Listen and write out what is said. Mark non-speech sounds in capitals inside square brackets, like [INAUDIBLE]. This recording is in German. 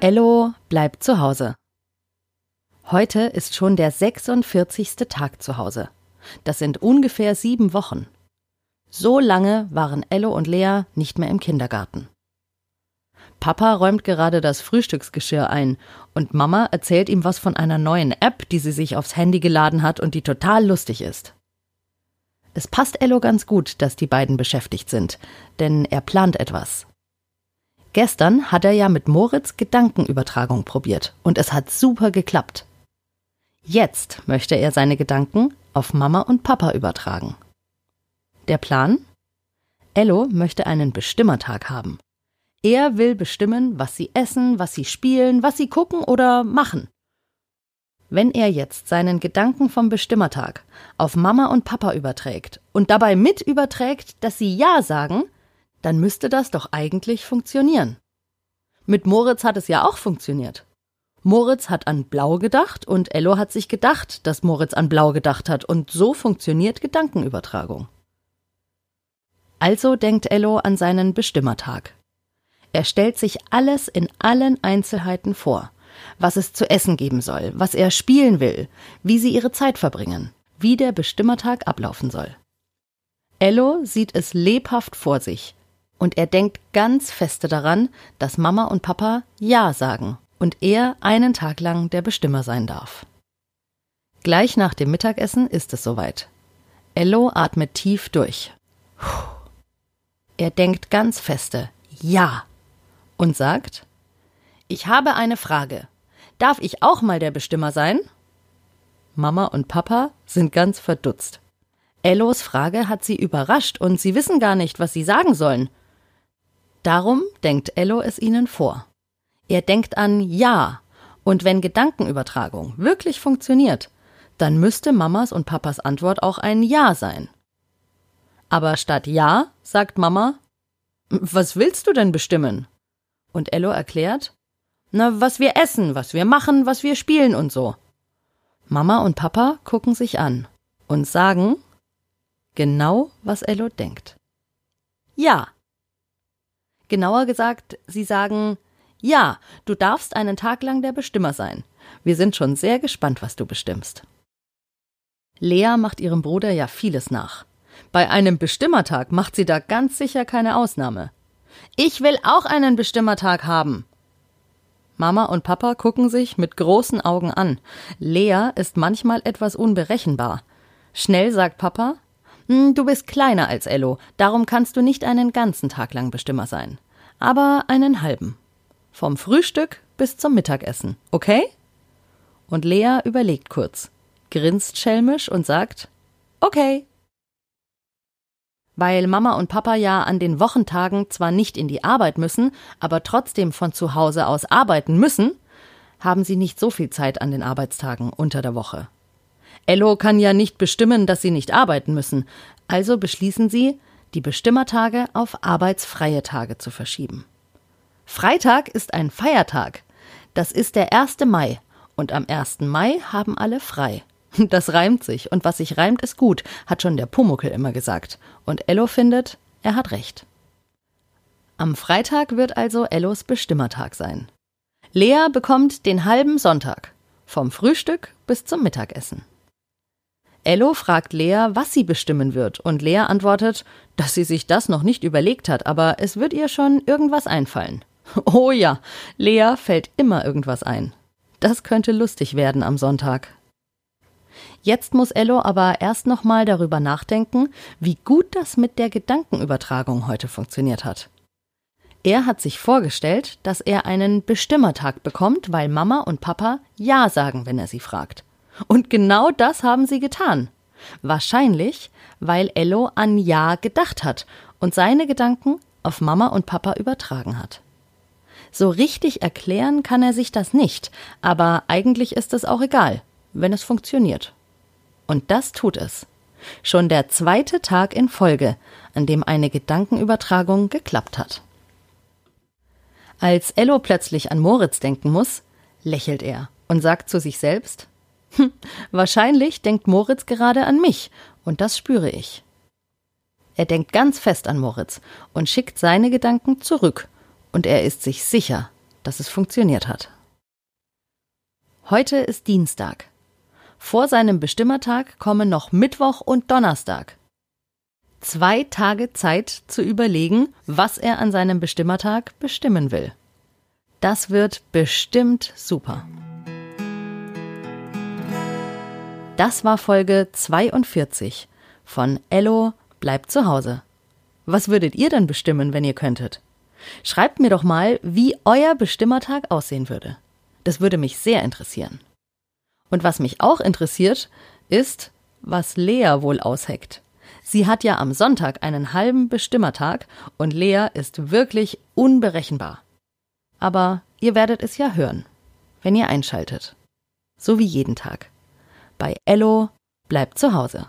Ello bleibt zu Hause. Heute ist schon der 46. Tag zu Hause. Das sind ungefähr sieben Wochen. So lange waren Ello und Lea nicht mehr im Kindergarten. Papa räumt gerade das Frühstücksgeschirr ein und Mama erzählt ihm was von einer neuen App, die sie sich aufs Handy geladen hat und die total lustig ist. Es passt Ello ganz gut, dass die beiden beschäftigt sind, denn er plant etwas. Gestern hat er ja mit Moritz Gedankenübertragung probiert und es hat super geklappt. Jetzt möchte er seine Gedanken auf Mama und Papa übertragen. Der Plan? Ello möchte einen Bestimmertag haben. Er will bestimmen, was sie essen, was sie spielen, was sie gucken oder machen. Wenn er jetzt seinen Gedanken vom Bestimmertag auf Mama und Papa überträgt und dabei mit überträgt, dass sie Ja sagen, dann müsste das doch eigentlich funktionieren. Mit Moritz hat es ja auch funktioniert. Moritz hat an Blau gedacht und Ello hat sich gedacht, dass Moritz an Blau gedacht hat und so funktioniert Gedankenübertragung. Also denkt Ello an seinen Bestimmertag. Er stellt sich alles in allen Einzelheiten vor, was es zu essen geben soll, was er spielen will, wie sie ihre Zeit verbringen, wie der Bestimmertag ablaufen soll. Ello sieht es lebhaft vor sich, und er denkt ganz feste daran, dass Mama und Papa Ja sagen und er einen Tag lang der Bestimmer sein darf. Gleich nach dem Mittagessen ist es soweit. Ello atmet tief durch. Er denkt ganz feste Ja und sagt Ich habe eine Frage. Darf ich auch mal der Bestimmer sein? Mama und Papa sind ganz verdutzt. Ellos Frage hat sie überrascht und sie wissen gar nicht, was sie sagen sollen. Darum denkt Ello es ihnen vor. Er denkt an Ja, und wenn Gedankenübertragung wirklich funktioniert, dann müsste Mamas und Papas Antwort auch ein Ja sein. Aber statt Ja sagt Mama, was willst du denn bestimmen? Und Ello erklärt, na, was wir essen, was wir machen, was wir spielen und so. Mama und Papa gucken sich an und sagen genau, was Ello denkt. Ja. Genauer gesagt, sie sagen Ja, du darfst einen Tag lang der Bestimmer sein. Wir sind schon sehr gespannt, was du bestimmst. Lea macht ihrem Bruder ja vieles nach. Bei einem Bestimmertag macht sie da ganz sicher keine Ausnahme. Ich will auch einen Bestimmertag haben. Mama und Papa gucken sich mit großen Augen an. Lea ist manchmal etwas unberechenbar. Schnell sagt Papa, Du bist kleiner als Ello, darum kannst du nicht einen ganzen Tag lang Bestimmer sein. Aber einen halben. Vom Frühstück bis zum Mittagessen, okay? Und Lea überlegt kurz, grinst schelmisch und sagt, okay. Weil Mama und Papa ja an den Wochentagen zwar nicht in die Arbeit müssen, aber trotzdem von zu Hause aus arbeiten müssen, haben sie nicht so viel Zeit an den Arbeitstagen unter der Woche. Ello kann ja nicht bestimmen, dass sie nicht arbeiten müssen, also beschließen sie, die Bestimmertage auf arbeitsfreie Tage zu verschieben. Freitag ist ein Feiertag. Das ist der 1. Mai, und am 1. Mai haben alle frei. [LAUGHS] Das reimt sich, und was sich reimt, ist gut, hat schon der Pumuckel immer gesagt. Und Ello findet, er hat recht. Am Freitag wird also Ellos Bestimmertag sein. Lea bekommt den halben Sonntag, vom Frühstück bis zum Mittagessen. Ello fragt Lea, was sie bestimmen wird, und Lea antwortet, dass sie sich das noch nicht überlegt hat, aber es wird ihr schon irgendwas einfallen. [LAUGHS] Oh ja, Lea fällt immer irgendwas ein. Das könnte lustig werden am Sonntag. Jetzt muss Ello aber erst nochmal darüber nachdenken, wie gut das mit der Gedankenübertragung heute funktioniert hat. Er hat sich vorgestellt, dass er einen Bestimmertag bekommt, weil Mama und Papa Ja sagen, wenn er sie fragt. Und genau das haben sie getan. Wahrscheinlich, weil Ello an Ja gedacht hat und seine Gedanken auf Mama und Papa übertragen hat. So richtig erklären kann er sich das nicht, aber eigentlich ist es auch egal, wenn es funktioniert. Und das tut es. Schon der zweite Tag in Folge, an dem eine Gedankenübertragung geklappt hat. Als Ello plötzlich an Moritz denken muss, lächelt er und sagt zu sich selbst, [LAUGHS] wahrscheinlich denkt Moritz gerade an mich, und das spüre ich. Er denkt ganz fest an Moritz und schickt seine Gedanken zurück, und er ist sich sicher, dass es funktioniert hat. Heute ist Dienstag. Vor seinem Bestimmertag kommen noch Mittwoch und Donnerstag. Zwei Tage Zeit zu überlegen, was er an seinem Bestimmertag bestimmen will. Das wird bestimmt super. Das war Folge 42 von Ello bleibt zu Hause. Was würdet ihr denn bestimmen, wenn ihr könntet? Schreibt mir doch mal, wie euer Bestimmertag aussehen würde. Das würde mich sehr interessieren. Und was mich auch interessiert, ist, was Lea wohl ausheckt. Sie hat ja am Sonntag einen halben Bestimmertag und Lea ist wirklich unberechenbar. Aber ihr werdet es ja hören, wenn ihr einschaltet. So wie jeden Tag. Bei Ello bleibt zu Hause.